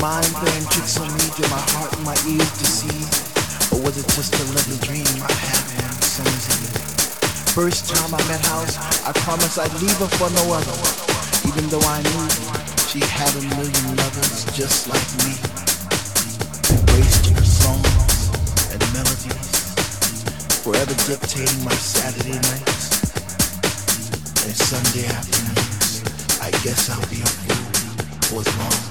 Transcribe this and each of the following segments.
mind playing tricks on me? Did my heart and my ears deceive? Or was it just a lovely dream I had one summer's eve? First time I met House, I promised I'd leave her for no other. Even though I knew she had a million lovers just like me. Embraced her songs and melodies forever dictating my Saturday nights and Sunday afternoons. I guess I'll be a fool for as long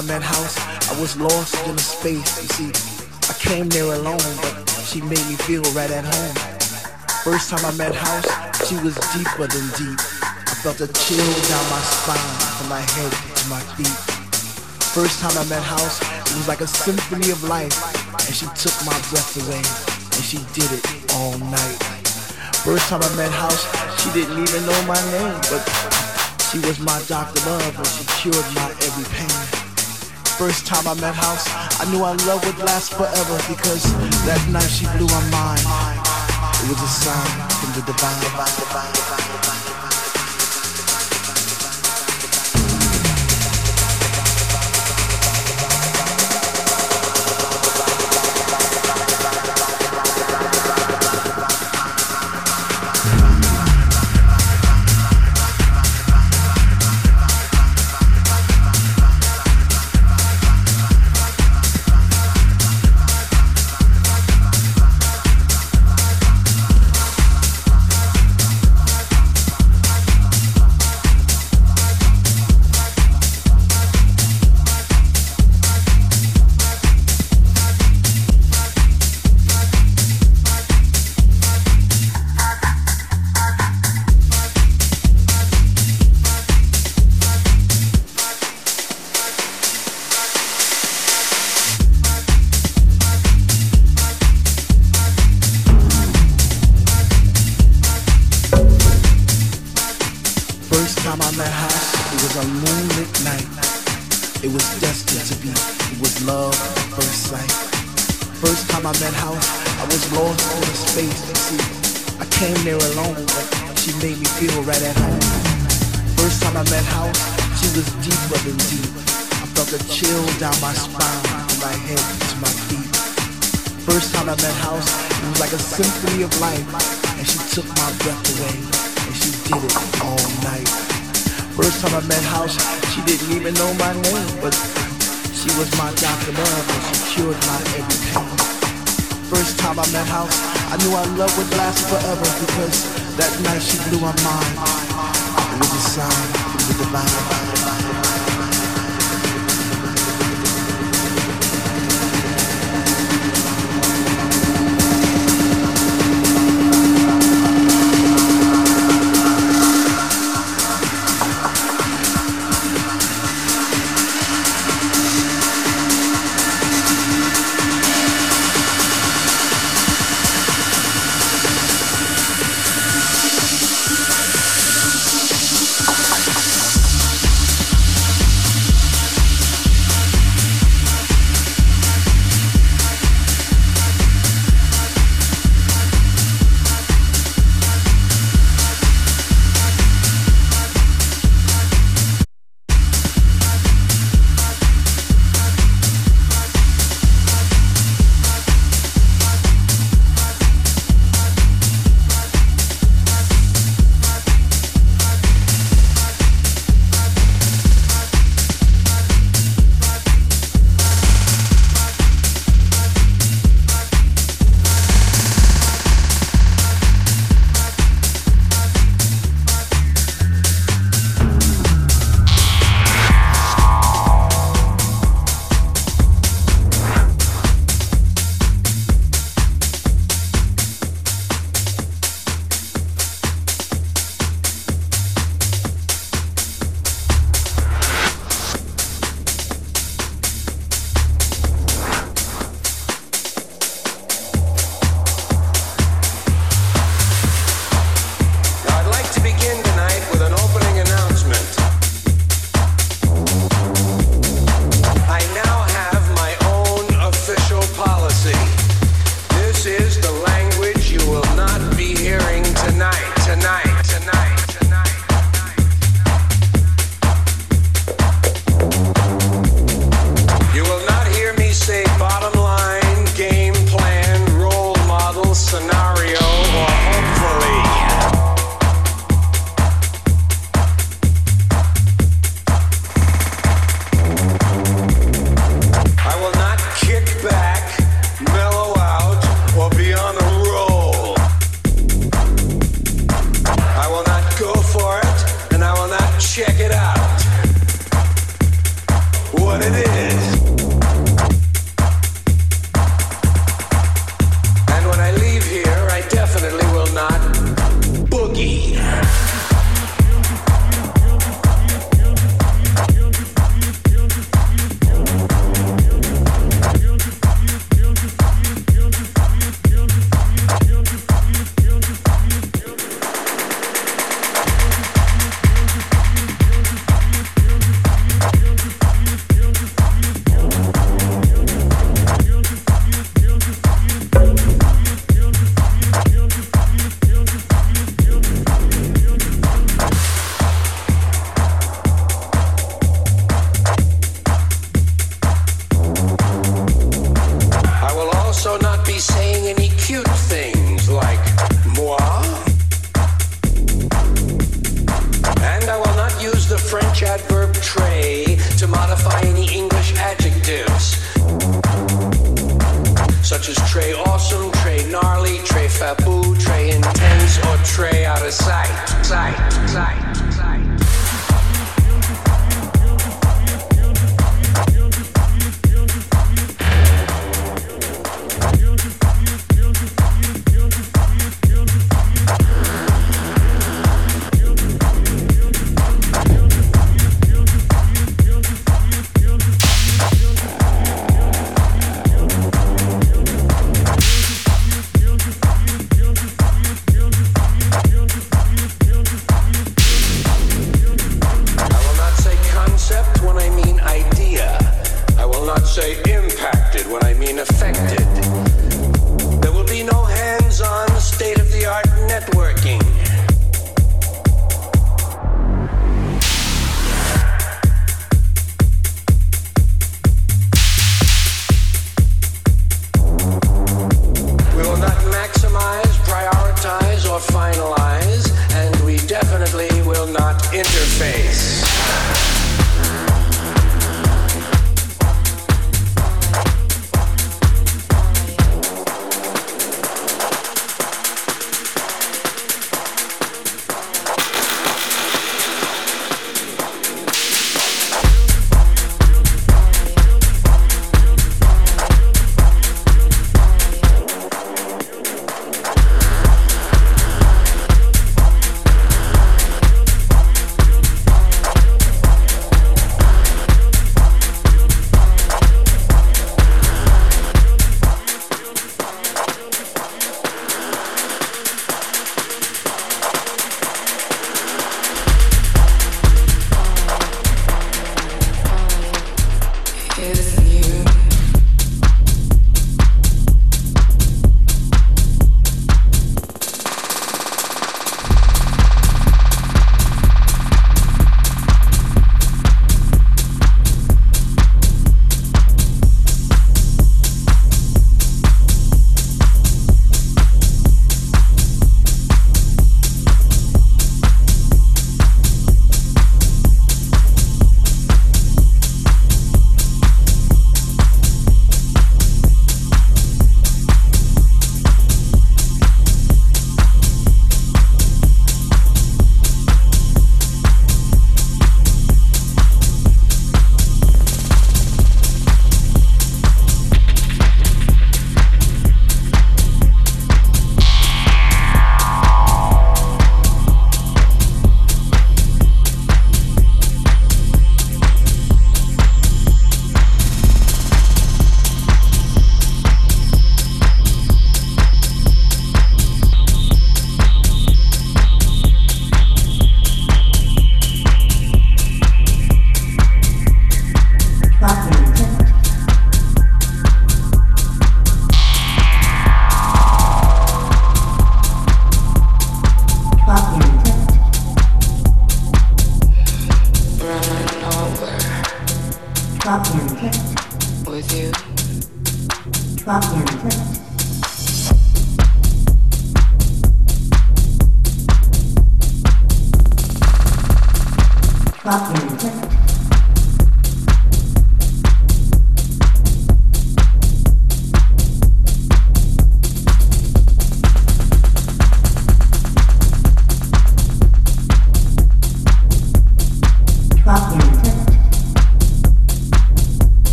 time I met House, I was lost in a space. You see, I came there alone, but she made me feel right at home. First time I met House, she was deeper than deep. I felt a chill down my spine, from my head to my feet. First time I met House, it was like a symphony of life, and she took my breath away, and she did it all night. First time I met House, she didn't even know my name, but she was my doctor love, and she cured my every pain. First time I met House, I knew our love would last forever because that night she blew my mind. It was a sign from the divine. divine, divine.